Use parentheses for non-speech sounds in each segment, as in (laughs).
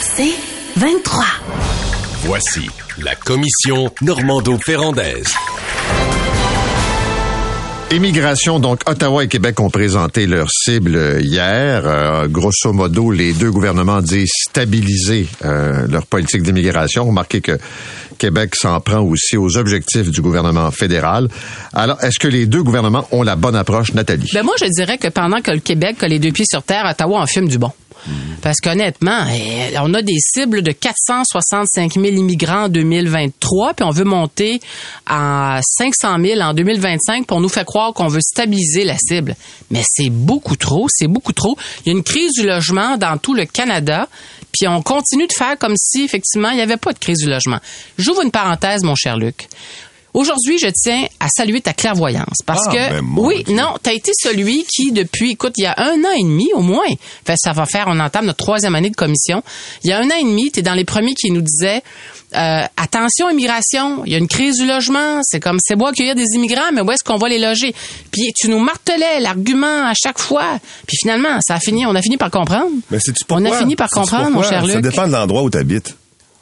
C'est 23. Voici la commission Normando-Ferrandaise. Immigration, donc Ottawa et Québec ont présenté leur cible hier. Euh, grosso modo, les deux gouvernements disent stabiliser euh, leur politique d'immigration. Remarquez que Québec s'en prend aussi aux objectifs du gouvernement fédéral. Alors, est-ce que les deux gouvernements ont la bonne approche, Nathalie? Ben moi, je dirais que pendant que le Québec a les deux pieds sur terre, Ottawa en fume du bon. Parce qu'honnêtement, eh, on a des cibles de 465 000 immigrants en 2023, puis on veut monter à 500 000 en 2025, puis on nous fait croire qu'on veut stabiliser la cible. Mais c'est beaucoup trop, c'est beaucoup trop. Il y a une crise du logement dans tout le Canada, puis on continue de faire comme si, effectivement, il n'y avait pas de crise du logement. J'ouvre une parenthèse, mon cher Luc. Aujourd'hui, je tiens à saluer ta clairvoyance parce Ah, que ben, oui, Dieu. non, tu as été celui qui depuis écoute, il y a un an et demi au moins. Fait, ça va faire on entame notre troisième année de commission. Il y a un an et demi, tu es dans les premiers qui nous disaient euh, attention immigration, il y a une crise du logement, c'est comme c'est beau accueillir des immigrants, mais où est-ce qu'on va les loger? Puis tu nous martelais l'argument à chaque fois. Puis finalement, ça a fini, on a fini par comprendre. Mais c'est On a fini par comprendre, mon cher Ça Luc. dépend de l'endroit où tu habites.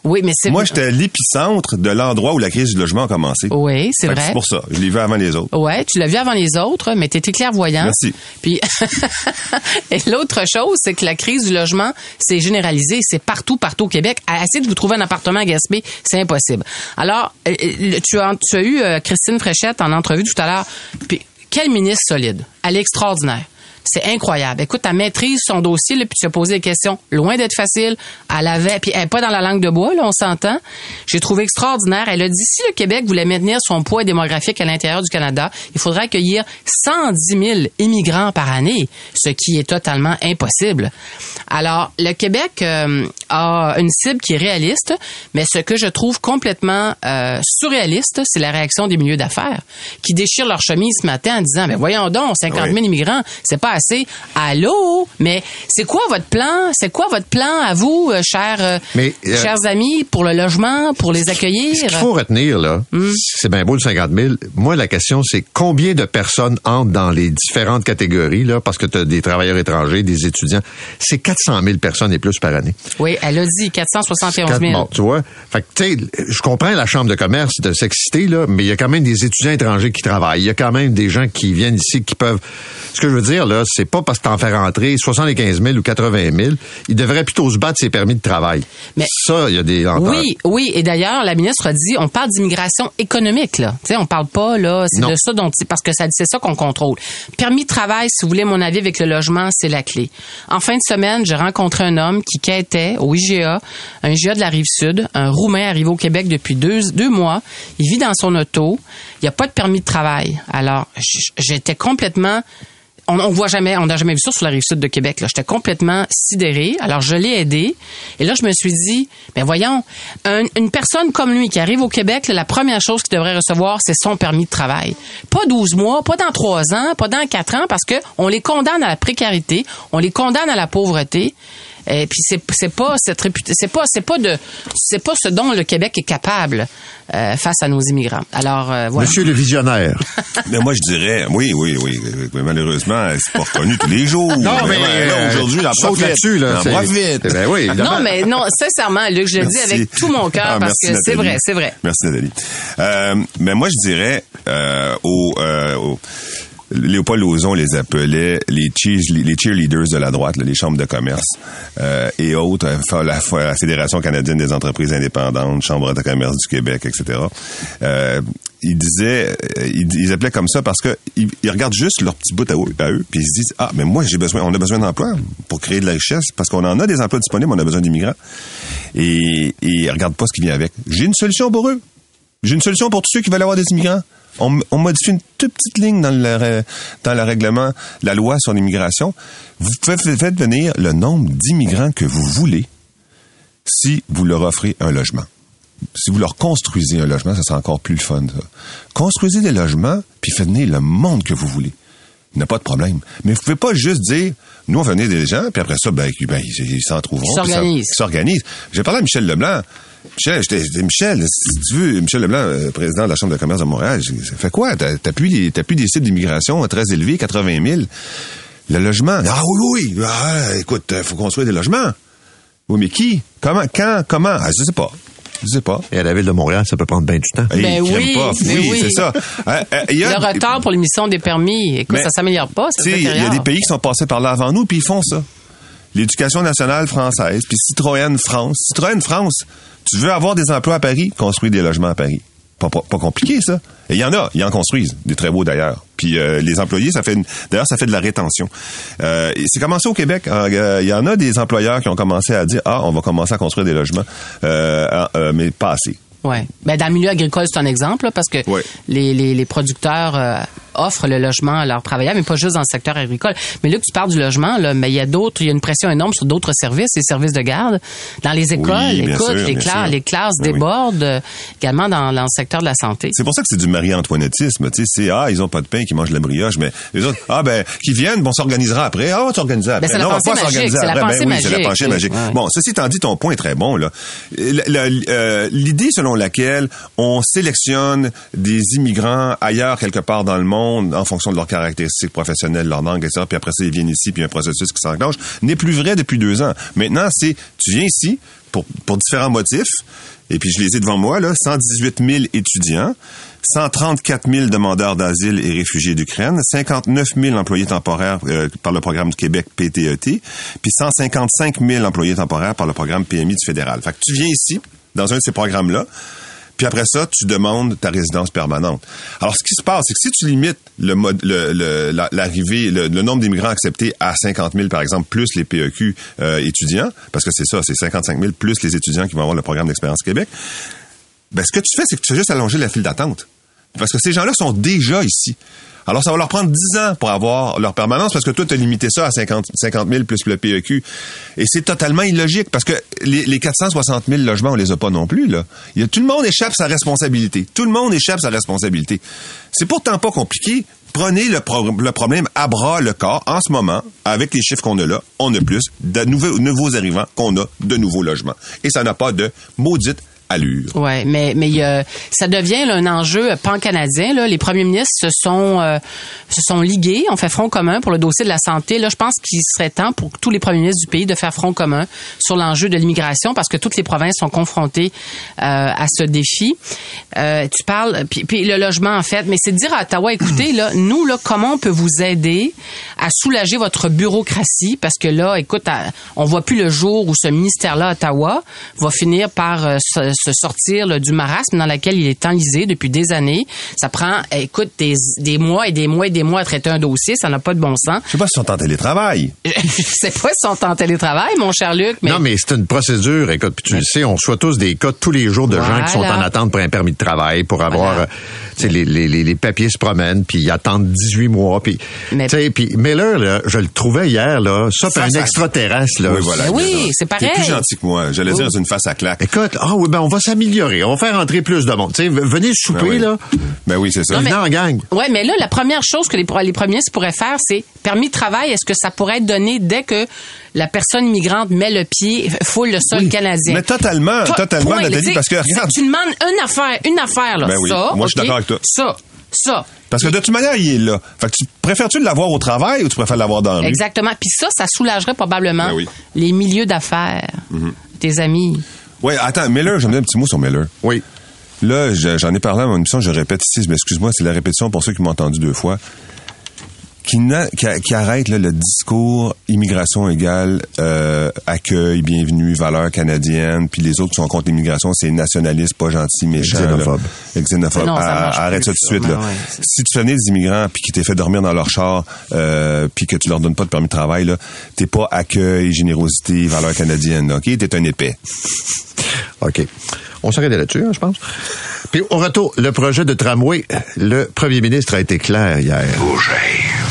Oui, mais c'est Moi, j'étais à l'épicentre de l'endroit où la crise du logement a commencé. Oui, c'est vrai. C'est pour ça. Je l'ai vu avant les autres. Ouais, tu l'as vu avant les autres, mais tu étais clairvoyant. Merci. Puis (laughs) et l'autre chose, c'est que la crise du logement, c'est généralisé, c'est partout, partout au Québec. À essayer de vous trouver un appartement à Gaspé, c'est impossible. Alors, euh, euh, tu as, tu as eu euh, Christine Fréchette en entrevue tout à l'heure. Puis quel ministre solide, elle est extraordinaire. C'est incroyable. Écoute, elle maîtrise son dossier, là, puis tu as posé des questions loin d'être facile. Elle avait, puis elle est pas dans la langue de bois, là, on s'entend. J'ai trouvé extraordinaire. Elle a dit si le Québec voulait maintenir son poids démographique à l'intérieur du Canada, il faudrait accueillir 110 000 immigrants par année, ce qui est totalement impossible. Alors, le Québec euh, a une cible qui est réaliste, mais ce que je trouve complètement euh, surréaliste, c'est la réaction des milieux d'affaires qui déchirent leur chemise ce matin en disant, ben voyons donc, 50 000 Oui. immigrants, c'est pas assez. Allô? Mais c'est quoi votre plan? C'est quoi votre plan à vous, euh, chers, euh, Mais, euh, chers amis, pour le logement, pour les accueillir? Ce qu'il faut retenir, là, Hmm. c'est bien beau le 50 000. Moi, la question, c'est combien de personnes entrent dans les différentes catégories, là, parce que tu as des travailleurs étrangers, des étudiants. C'est 400 000 personnes et plus par année. Oui, elle a dit 471 Quatre- 000. Bon, tu vois. Fait que, tu sais, je comprends la Chambre de commerce de s'exciter, là, mais il y a quand même des étudiants étrangers qui travaillent. Il y a quand même des gens qui viennent ici qui peuvent. Ce que je veux dire, là, c'est pas parce que t'en fais rentrer 75 000 ou 80 000. Ils devraient plutôt se battre ses permis de travail. Mais- ça, il y a des lenteurs. Oui, oui. Et d'ailleurs, la ministre a dit, on parle d'immigration économique, là. Tu sais, on parle pas, là, c'est de ça dont, parce que c'est ça qu'on contrôle. Permis de travail, si vous voulez mon avis avec le logement, c'est la clé. En fin de semaine, j'ai rencontré un homme qui quêtait au IGA, un IGA de la Rive-Sud, un Roumain arrivé au Québec depuis deux, mois. Il vit dans son auto. Il n'y a pas de permis de travail. Alors, j'étais complètement on, on voit jamais, on n'a jamais vu ça sur la rive sud de Québec. J'étais complètement sidéré. Alors je l'ai aidé. Et là, je me suis dit, ben voyons, un- une personne comme lui qui arrive au Québec, la première chose qu'il devrait recevoir, c'est son permis de travail. Pas 12 mois, pas dans 3 ans, pas dans 4 ans, parce que on les condamne à la précarité, on les condamne à la pauvreté. Et puis c'est c'est pas cette réputé- c'est pas c'est pas de c'est pas ce dont le Québec est capable euh, face à nos immigrants. Alors euh, voilà. Monsieur le visionnaire. (laughs) Mais moi, je dirais, oui, oui, oui. Mais malheureusement, c'est pas reconnu tous les jours. Non, mais, là, euh, aujourd'hui, j'en saute profite. là-dessus, là, J'en profite. Ben oui. Non, mais non, sincèrement, Luc, je le dis avec tout mon cœur Ah, parce que c'est vrai, c'est vrai. Merci, Nathalie. Euh, mais moi, je dirais euh, aux, euh, aux- Léopold Lauzon les appelait les, cheers- les cheerleaders de la droite, là, les chambres de commerce euh, et autres, euh, la, la Fédération canadienne des entreprises indépendantes, Chambre de commerce du Québec, etc. Euh, ils disaient, euh, ils, appelaient comme ça parce que ils, regardent juste leur petit bout à eux, à eux, puis ils se disent ah mais moi j'ai besoin, on a besoin d'emplois pour créer de la richesse parce qu'on en a des emplois disponibles, on a besoin d'immigrants et, et ils regardent pas ce qui vient avec. J'ai une solution pour eux. J'ai une solution pour tous ceux qui veulent avoir des immigrants. On, modifie une toute petite ligne dans le, règlement, la loi sur l'immigration. Vous faites, faites venir le nombre d'immigrants que vous voulez si vous leur offrez un logement. Si vous leur construisez un logement, ça sera encore plus le fun. Construisez des logements, puis faites venir le monde que vous voulez. Il n'y a pas de problème. Mais vous pouvez pas juste dire, nous, on fait venir des gens, puis après ça, ben, ben, ils ils s'en trouveront. Ils s'organisent. Ils s'organisent. J'ai parlé à Michel Leblanc. Michel, j'étais, j'étais- Michel, si tu veux, Michel Leblanc, euh, président de la Chambre de commerce de Montréal, ça fait quoi? Plus des, des sites d'immigration très élevés, 80 000. Le logement. Ah oui, oui, oui. Ah, écoute, euh, faut construire des logements. Oui, mais qui? Comment? Quand? Comment? Ah, je sais pas. Je sais pas. Et à la ville de Montréal, ça peut prendre bien du temps. Ben crème oui, puff. ben oui, oui. c'est ça. Euh, euh, il y a- Le retard pour l'émission des permis, écoute, Mais, ça s'améliore pas, il y a des pays qui sont passés par là avant nous, puis ils font ça. L'éducation nationale française, puis Citroën France. Citroën France, tu veux avoir des emplois à Paris, construis des logements à Paris. Pas, pas, pas compliqué, ça. Et il y en a, ils en construisent, des très beaux d'ailleurs. Puis euh, les employés, ça fait une- d'ailleurs, ça fait de la rétention. Euh, c'est commencé au Québec. hein. Euh, Il y en a des employeurs qui ont commencé à dire, ah, on va commencer à construire des logements, mais pas assez. Ouais. Ben, dans le milieu agricole, c'est un exemple, là, parce que Ouais. les, les, les producteurs offrent le logement à leurs travailleurs, mais pas juste dans le secteur agricole. Mais là, que tu parles du logement, là, mais il y a d'autres, il y a une pression énorme sur d'autres services, les services de garde. Dans les écoles, Oui, bien écoute, sûr, les, classes, les classes Ben oui. débordent euh, également dans, dans le secteur de la santé. C'est pour ça que c'est du Marie-Antoinettisme. Tu sais, c'est ah, ils ont pas de pain, qui mangent de la brioche, mais les autres, ah ben, qui viennent, bon, on s'organisera après. Ah, on va s'organiser après. Ben, c'est la non, on va pas s'organiser la après. ben oui, c'est la pensée magique. Ouais. Bon, ceci étant dit, ton point est très bon là. Euh, L'idée selon laquelle on sélectionne des immigrants ailleurs quelque part dans le monde en fonction de leurs caractéristiques professionnelles, leur langue, etc. Puis après ça, ils viennent ici, puis un processus qui s'enclenche, n'est plus vrai depuis deux ans. Maintenant, c'est tu viens ici pour, pour différents motifs. Et puis, je les ai devant moi, là, 118 000 étudiants, 134 000 demandeurs d'asile et réfugiés d'Ukraine, 59 000 employés temporaires euh, par le programme du Québec PTET, puis 155 000 employés temporaires par le programme PMI du fédéral. Fait tu viens ici, dans un de ces programmes-là, puis après ça, tu demandes ta résidence permanente. Alors, ce qui se passe, c'est que si tu limites le mode, le- l'arrivée, le, le nombre d'immigrants acceptés à 50 000, par exemple, plus les PEQ euh, étudiants, parce que c'est ça, c'est 55 000 plus les étudiants qui vont avoir le programme d'expérience Québec, ben, ce que tu fais, c'est que tu fais juste allonger la file d'attente. Parce que ces gens-là sont déjà ici. Alors, ça va leur prendre 10 ans pour avoir leur permanence parce que toi, tu as limité ça à 50, 50 000 plus le PEQ. Et c'est totalement illogique parce que les, les 460 000 logements, on les a pas non plus, là. Il y a, tout le monde échappe sa responsabilité. Tout le monde échappe sa responsabilité. C'est pourtant pas compliqué. Prenez le, pro- problème à bras le corps en ce moment, avec les chiffres qu'on a là, on a plus de nouveaux, nouveaux arrivants qu'on a de nouveaux logements. Et ça n'a pas de maudite allure. Ouais, mais mais a- ça devient là, un enjeu pan-canadien. Là. Les premiers ministres se sont euh, se sont ligués, ont fait front commun pour le dossier de la santé. Là, je pense qu'il serait temps pour tous les premiers ministres du pays de faire front commun sur l'enjeu de l'immigration parce que toutes les provinces sont confrontées euh, à ce défi. Euh, tu parles puis, puis le logement en fait, mais c'est de dire à Ottawa, (clears throat) écoutez là, nous là, comment on peut vous aider à soulager votre bureaucratie? Parce que là, écoute, on voit plus le jour où ce ministère-là, Ottawa, va finir par euh, se, se sortir là, du marasme dans lequel il est enlisé depuis des années. Ça prend, eh, écoute, des, des mois et des mois et des mois à traiter un dossier, ça n'a pas de bon sens. Je sais pas si sont en télétravail. (laughs) Je sais pas s'ils sont en télétravail, mon cher Luc, mais Non, mais c'est une procédure. Écoute, puis tu le sais, on reçoit tous des cas tous les jours de gens qui sont en attente pour un permis de travail, pour avoir, Voilà. euh, tu sais, les, les, les, les papiers se promènent, puis ils attendent 18 mois. Puis, Mais- tu sais, puis Miller, là, je le trouvais hier, là, ça, Face un extraterrestre, là. Oui, voilà. Oui, c'est T'es pareil. plus gentil que moi. J'allais dire, c'est une face à claque. Écoute, ah oui, ben on va s'améliorer. On va faire entrer plus de monde. Tu sais, v- venez souper, Ben oui. là. Ben oui, c'est ça. Venez en gang. Ouais, mais là, la première chose que les, les premiers pourraient faire, c'est permis de travail. Est-ce que ça pourrait être donné dès que la personne migrante met le pied, foule le sol Oui, canadien? mais totalement, totalement, point, Nathalie, parce que, regarde. Tu demandes une affaire, une affaire, là. Ben oui, ça, moi, je suis d'accord avec toi. Ça, ça. Parce que de toute manière, il est là. Fait que tu préfères-tu l'avoir au travail ou tu préfères l'avoir dans la rue? Exactement. Puis ça, ça soulagerait probablement Ben oui. les milieux d'affaires, tes amis. Oui, attends, Miller, je me dis un petit mot sur Miller. Oui. Là, je- j'en ai parlé à mon émission, je répète ici, mais excuse-moi, c'est la répétition pour ceux qui m'ont entendu deux fois. Qui, n'a- qui, a- qui arrête là, le discours immigration égale euh, accueil, bienvenue, valeur canadienne, puis les autres qui sont contre l'immigration, c'est nationaliste, pas gentil, méchant. Xénophobe. Là. Xénophobe. Non, ça Ah, arrête plus, ça tout de suite. Là. Ben ouais, c'est- si tu fais venir des immigrants puis qui t'es fait dormir dans leur char, euh, puis que tu leur donnes pas de permis de travail, là, t'es pas accueil, générosité, valeur canadienne. Ok, t'es un épais. OK. On s'arrête là-dessus, hein, je pense. Puis au retour, le projet de tramway, le premier ministre a été clair hier.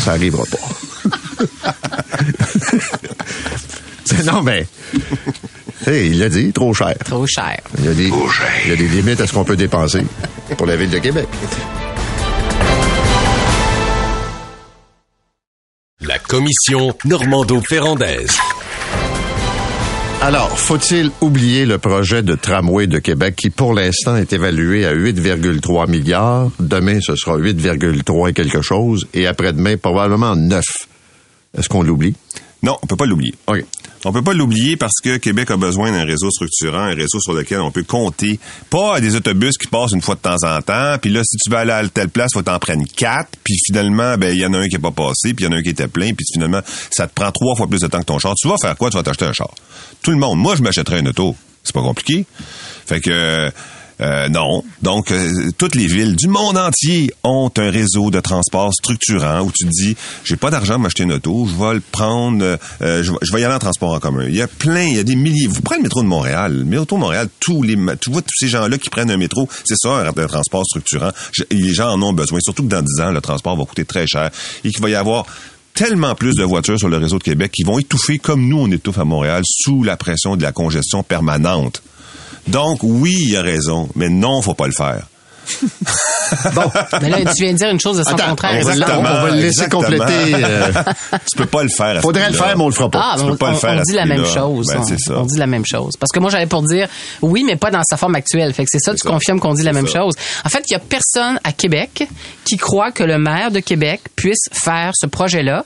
Ça arrivera pas. C'est- non, mais... il l'a dit, trop cher. Trop cher. Il y, a des, il y a des limites à ce qu'on peut dépenser pour la ville de Québec. La commission Normando-Ferrandaise. Alors, faut-il oublier le projet de tramway de Québec qui, pour l'instant, est évalué à 8,3 milliards? Demain, ce sera 8,3 et quelque chose. Et après-demain, probablement 9. Est-ce qu'on l'oublie? Non, on peut pas l'oublier. OK. On peut pas l'oublier parce que Québec a besoin d'un réseau structurant, un réseau sur lequel on peut compter. Pas des autobus qui passent une fois de temps en temps, puis là, si tu vas aller à telle place, faut t'en prendre quatre, puis finalement, ben il y en a un qui est pas passé, puis il y en a un qui était plein, puis finalement, ça te prend trois fois plus de temps que ton char. Tu vas faire quoi? Tu vas t'acheter un char. Tout le monde. Moi, je m'achèterais un auto. C'est pas compliqué. Fait que... Euh, non. Donc, euh, toutes les villes du monde entier ont un réseau de transport structurant où tu te dis, j'ai pas d'argent pour m'acheter une auto, je vais le prendre, euh, je, vais- je vais y aller en transport en commun. Il y a plein, il y a des milliers. Vous prenez le métro de Montréal, le métro de Montréal, tous les, tu vois tous ces gens-là qui prennent un métro, c'est ça un, transport structurant. Je- les gens en ont besoin, surtout que dans 10 ans, le transport va coûter très cher et qu'il va y avoir tellement plus de voitures sur le réseau de Québec qui vont étouffer comme nous on étouffe à Montréal sous la pression de la congestion permanente. Donc oui, il a raison, mais non, faut pas le faire. (laughs) Mais là, tu viens de dire une chose de son Attends, contraire. on va, le- Exactement, on va le laisser exactement. compléter. euh, (laughs) Tu peux pas le faire. à ce faudrait le faire, mais on le fera pas. Ah, Tu on, peux pas le faire on dit la même chose. Ben, on, c'est ça. on dit la même chose. Parce que moi, j'avais pour dire oui, mais pas dans sa forme actuelle. Fait que c'est ça, tu ça. confirmes qu'on dit la même ça. chose. En fait, il y a personne à Québec qui croit que le maire de Québec puisse faire ce projet-là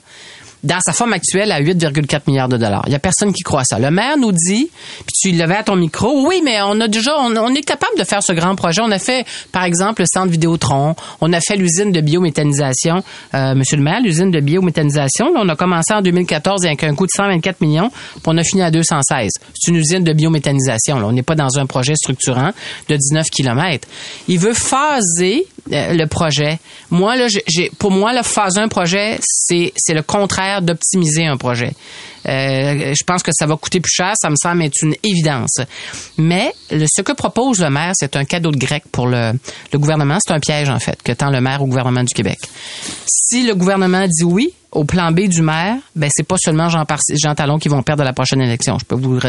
dans sa forme actuelle à 8,4 milliards de dollars. Il y a personne qui croit ça. Le maire nous dit, puis tu le levais à ton micro, oui, mais on a déjà, on, est capable de faire ce grand projet. On a fait, par exemple, le centre Vidéotron. On a fait l'usine de biométhanisation. Euh, Monsieur le maire, l'usine de biométhanisation, là, on a commencé en 2014 avec un coût de 124 millions, puis on a fini à 216. C'est une usine de biométhanisation. Là. On n'est pas dans un projet structurant de 19 kilomètres. Il veut phaser le projet. Moi, là, j'ai- pour moi, le phaser un projet, c'est, c'est le contraire d'optimiser un projet. Euh, je pense que ça va coûter plus cher, ça me semble être une évidence. Mais le- ce que propose le maire, c'est un cadeau de grec pour le, le gouvernement. C'est un piège, en fait, que tend le maire au gouvernement du Québec. Si le gouvernement dit oui au plan B du maire, ben c'est pas seulement Jean, Jean Talon qui vont perdre à la prochaine élection. Je peux vous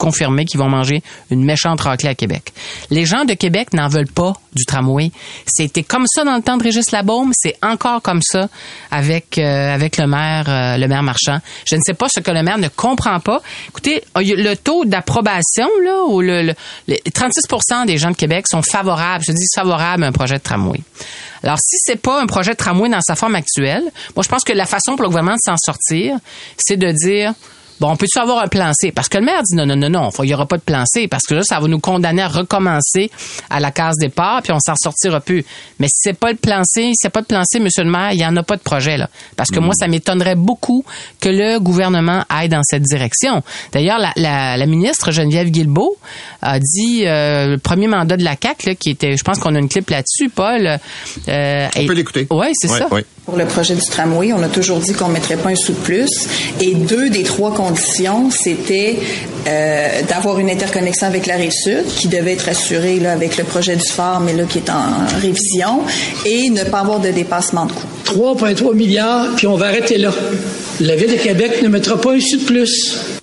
vous confirmer qu'ils vont manger une méchante raclée à Québec. Les gens de Québec n'en veulent pas du tramway. C'était comme ça dans le temps de Régis Labaume, c'est encore comme ça avec euh, avec le maire euh, le maire Marchand. Je ne sais pas ce que le maire ne comprend pas. Écoutez, euh, le taux d'approbation là ou le, le- les 36% des gens de Québec sont favorables, je dis favorables à un projet de tramway. Alors si c'est pas un projet de tramway dans sa forme actuelle, moi je pense que la façon pour le gouvernement de s'en sortir, c'est de dire Bon, on peut-tu avoir un plan C? Parce que le maire dit non, non, non, non, il n'y aura pas de plan C, parce que là, ça va nous condamner à recommencer à la case départ, puis on s'en sortira plus. Mais si c'est pas le plan C, si c'est pas de plan C, monsieur le maire, il n'y en a pas de projet, là. Parce que moi, ça m'étonnerait beaucoup que le gouvernement aille dans cette direction. D'ailleurs, la, la, la ministre Geneviève Guilbeault a dit, euh, le premier mandat de la CAQ, là, qui était, je pense qu'on a une clip là-dessus, Paul. Euh, On peut l'écouter. Oui, c'est Ouais, ça. ouais. Pour le projet du tramway, on a toujours dit qu'on ne mettrait pas un sou de plus. Et deux des trois conditions, c'était euh, d'avoir une interconnexion avec la rive sud, qui devait être assurée là, avec le projet du phare, mais là qui est en révision, et ne pas avoir de dépassement de coût. 3,3 milliards, puis on va arrêter là. La Ville de Québec ne mettra pas un sou de plus.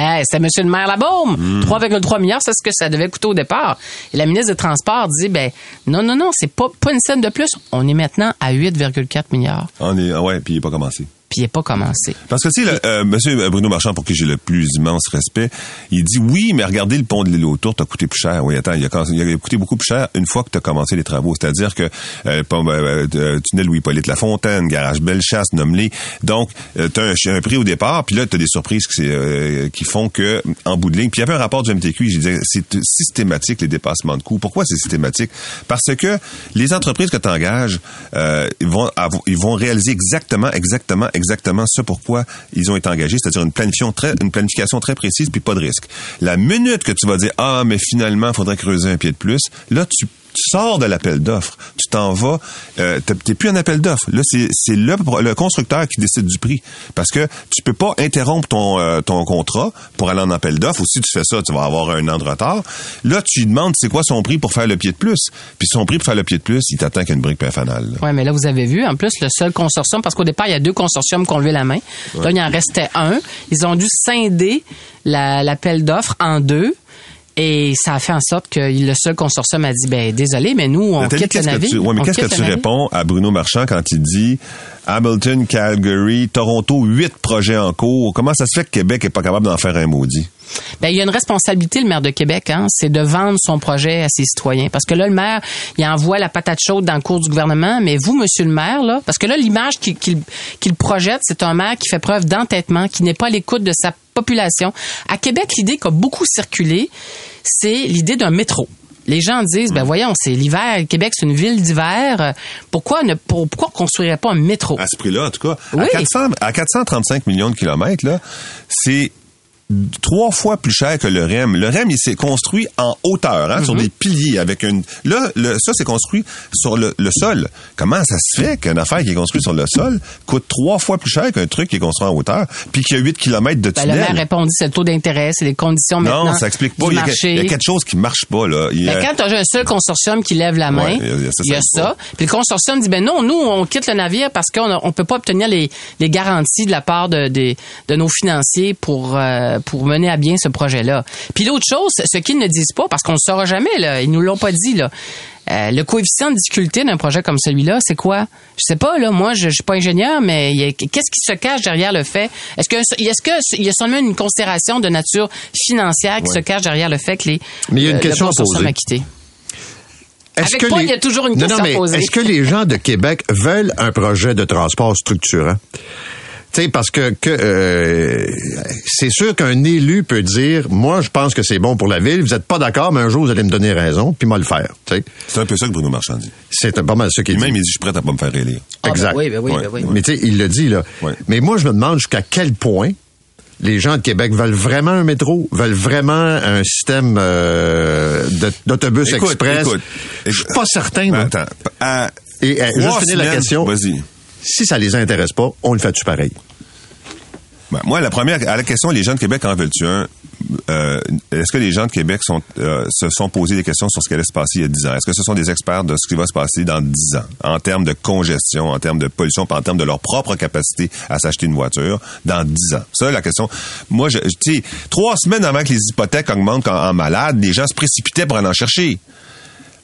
Hey, c'était Monsieur le maire Labaume. 3,3 milliards, c'est ce que ça devait coûter au départ. Et la ministre des Transports dit, ben, non, non, non, c'est pas, pas une scène de plus. On est maintenant à 8,4 milliards. On est, ah ouais, puis il n'est pas commencé. Puis il n'est pas commencé. Parce que, tu sais, euh, monsieur Bruno Marchand, pour qui j'ai le plus immense respect, il dit oui, mais regardez, le pont de l'île autour t'a coûté plus cher. Oui, attends, il a, il a coûté beaucoup plus cher une fois que tu as commencé les travaux. C'est-à-dire que euh, pont, euh, euh, tunnel Louis-Polyte Lafontaine, garage Bellechasse, nomme-les. Donc, euh, tu as un, prix au départ, puis là, tu as des surprises qui, euh, font que, en bout de ligne, puis il y avait un rapport du MTQ, je disais, c'est systématique les dépassements de coûts. Pourquoi c'est systématique? Parce que les entreprises que tu engages, euh, ils, vont ils vont réaliser exactement, exactement, exactement ce pourquoi ils ont été engagés, c'est-à-dire une planification très, une planification très précise puis pas de risque. La minute que tu vas dire ah mais finalement faudrait creuser un pied de plus, là tu sors de l'appel d'offres, tu t'en vas, euh, t'es- plus un appel d'offres. Là, c'est c'est le, le constructeur qui décide du prix, parce que tu peux pas interrompre ton euh, ton contrat pour aller en appel d'offres. Ou si tu fais ça, tu vas avoir un an de retard. Là, tu lui demandes c'est quoi son prix pour faire le pied de plus. Puis son prix pour faire le pied de plus, il t'attend qu'une brique là. Oui, mais là, vous avez vu, en plus, le seul consortium, parce qu'au départ, il y a deux consortiums qui ont levé la main. Là, il en restait un. Ils ont dû scinder la- l'appel d'offres en deux. Et ça a fait en sorte que le seul consortium a dit, ben désolé, mais nous, on Nathalie, quitte le qu'est-ce que navire. tu, ouais, mais qu'est-ce que tu réponds à Bruno Marchand quand il dit Hamilton, Calgary, Toronto, huit projets en cours. Comment ça se fait que Québec est pas capable d'en faire un maudit? Ben, il y a une responsabilité, le maire de Québec, hein, c'est de vendre son projet à ses citoyens. Parce que là, le maire, il envoie la patate chaude dans le cours du gouvernement, mais vous, monsieur le maire, là, parce que là, l'image qu'il projette, c'est un maire qui fait preuve d'entêtement, qui n'est pas à l'écoute de sa population. À Québec, l'idée qui a beaucoup circulé, c'est l'idée d'un métro. Les gens disent, ben voyons, c'est l'hiver, Québec, c'est une ville d'hiver. Pourquoi ne pour- pourquoi on construirait pas un métro? À ce prix-là, en tout cas. Oui. À, 400, à 435 millions de kilomètres, là, c'est trois fois plus cher que le REM. Le REM, il s'est construit en hauteur, hein, sur Mhm. des piliers avec une. Là, le, ça, c'est construit sur le, le sol. Comment ça se fait qu'une affaire qui est construite sur le sol coûte trois fois plus cher qu'un truc qui est construit en hauteur, puis qu'il y a 8 kilomètres de Ben, tunnel? le maire répond, c'est le taux d'intérêt, c'est les conditions maintenant. non, ça explique pas. Il y, a, marché. il y a quelque chose qui marche pas, là. Il y a- Ben, quand tu as un seul consortium qui lève la main, Ouais, il y a- ça, y a ça ça. Puis le consortium dit, ben non, nous, on quitte le navire parce qu'on on peut pas obtenir les, les garanties de la part de, des- de nos financiers pour, euh, pour mener à bien ce projet-là. Puis l'autre chose, ce qu'ils ne disent pas, parce qu'on ne le saura jamais, là, ils nous l'ont pas dit, là. euh, le coefficient de difficulté d'un projet comme celui-là, c'est quoi? Je sais pas, là. Moi, je, je suis pas ingénieur, mais qu'est-ce qui se cache derrière le fait? Est-ce que, est-ce que il y a seulement une considération de nature financière qui se cache derrière le fait que les, Mais il y a une euh, question à poser. Est-ce Avec Paul, il y a toujours une non, question non, à mais poser. Est-ce que les gens de Québec veulent un projet de transport structurant? Tu sais, parce que, que euh, c'est sûr qu'un élu peut dire, moi, je pense que c'est bon pour la ville, vous êtes pas d'accord, mais un jour, vous allez me donner raison, puis moi le faire. Tu sais, C'est un peu ça que Bruno Marchand dit. c'est pas mal ça qu'il dit. même, il dit, je suis prêt à pas me faire élire. Ah, ben exact. oui, ben oui, Ouais. ben oui. Mais tu sais, il le dit, là. Ouais. Mais moi, je me demande jusqu'à quel point les gens de Québec veulent vraiment un métro, veulent vraiment un système euh, d'autobus Écoute, express. écoute, Je suis écoute. pas certain. Ben, attends. À Et trois juste finir la question. Vas-y. Si ça les intéresse pas, on le fait-tu pareil? Ben, moi, la première, à la question, les gens de Québec en veulent-tu un? Euh, est-ce que les gens de Québec euh, se sont posés des questions sur ce qui allait se passer il y a 10 ans? Est-ce que ce sont des experts de ce qui va se passer dans 10 ans, en termes de congestion, en termes de pollution, en termes de leur propre capacité à s'acheter une voiture dans 10 ans? Ça, la question. Moi, je, tu sais, trois semaines avant que les hypothèques augmentent en, en malade, les gens se précipitaient pour aller en chercher.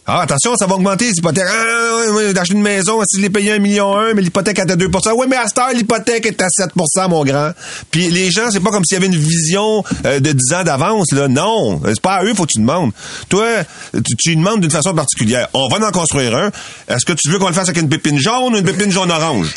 Ah, attention, ça va augmenter, les hypothèques. Ah, d'acheter une maison, si je l'ai payé un million un, mais l'hypothèque est à 2% Oui, mais à cette heure, l'hypothèque est à 7% mon grand. Puis les gens, c'est pas comme s'il y avait une vision euh, de 10 ans d'avance, là. Non. C'est pas à eux, faut que tu demandes. Toi, tu, tu demandes d'une façon particulière. On va en construire un. Est-ce que tu veux qu'on le fasse avec une pépine jaune ou une pépine jaune-orange?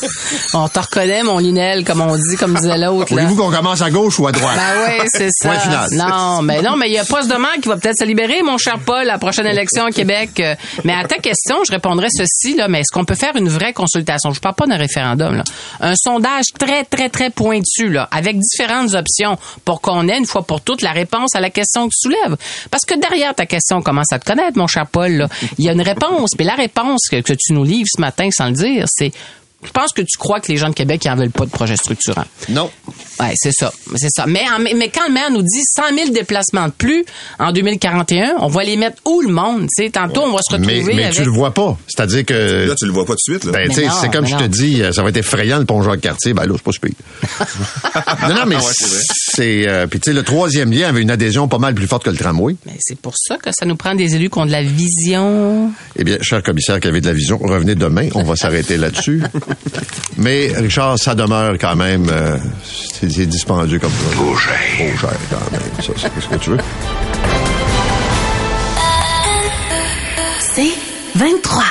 (laughs) On te reconnaît, mon Linel, comme on dit, comme disait l'autre. Voulez-vous qu'on commence à gauche ou à droite? Ben oui, c'est ça. Point final. Non, mais non, mais il y a pas de maire qui va peut-être se libérer, mon cher Paul, à la prochaine élection au Québec. Euh, Mais à ta question, je répondrais ceci, là, mais est-ce qu'on peut faire une vraie consultation? Je parle pas d'un référendum, là. Un sondage très, très, très pointu, là, avec différentes options pour qu'on ait une fois pour toutes la réponse à la question que tu soulèves. Parce que derrière ta question, on commence à te connaître, mon cher Paul, là. Il y a une réponse. Mais la réponse que, que tu nous livres ce matin sans le dire, c'est je pense que tu crois que les gens de Québec n'en veulent pas de projet structurant. Non. Ouais, c'est ça, c'est ça. Mais, quand le maire nous dit 100 000 déplacements de plus en 2041, on va les mettre où le monde? Tu sais, tantôt on va se retrouver mais avec. tu le vois pas. C'est-à-dire que... Là, tu le vois pas tout de suite, là. Ben, c'est comme je te dis, euh, ça va être effrayant le pont Jacques-Cartier. Ben là, c'est pas super. (laughs) non, non, mais Ouais, c'est vrai. c'est... euh, Puis tu sais, le troisième lien avait une adhésion pas mal plus forte que le tramway. Mais c'est pour ça que ça nous prend des élus qui ont de la vision. Eh bien, cher commissaire qui avait de la vision, revenez demain. On va s'arrêter là-dessus. (laughs) Mais, Richard, ça demeure quand même... euh, c'est dispendieux comme ça. Trop cher. Trop cher, quand même. Ça, c'est ce que tu veux. C'est 23.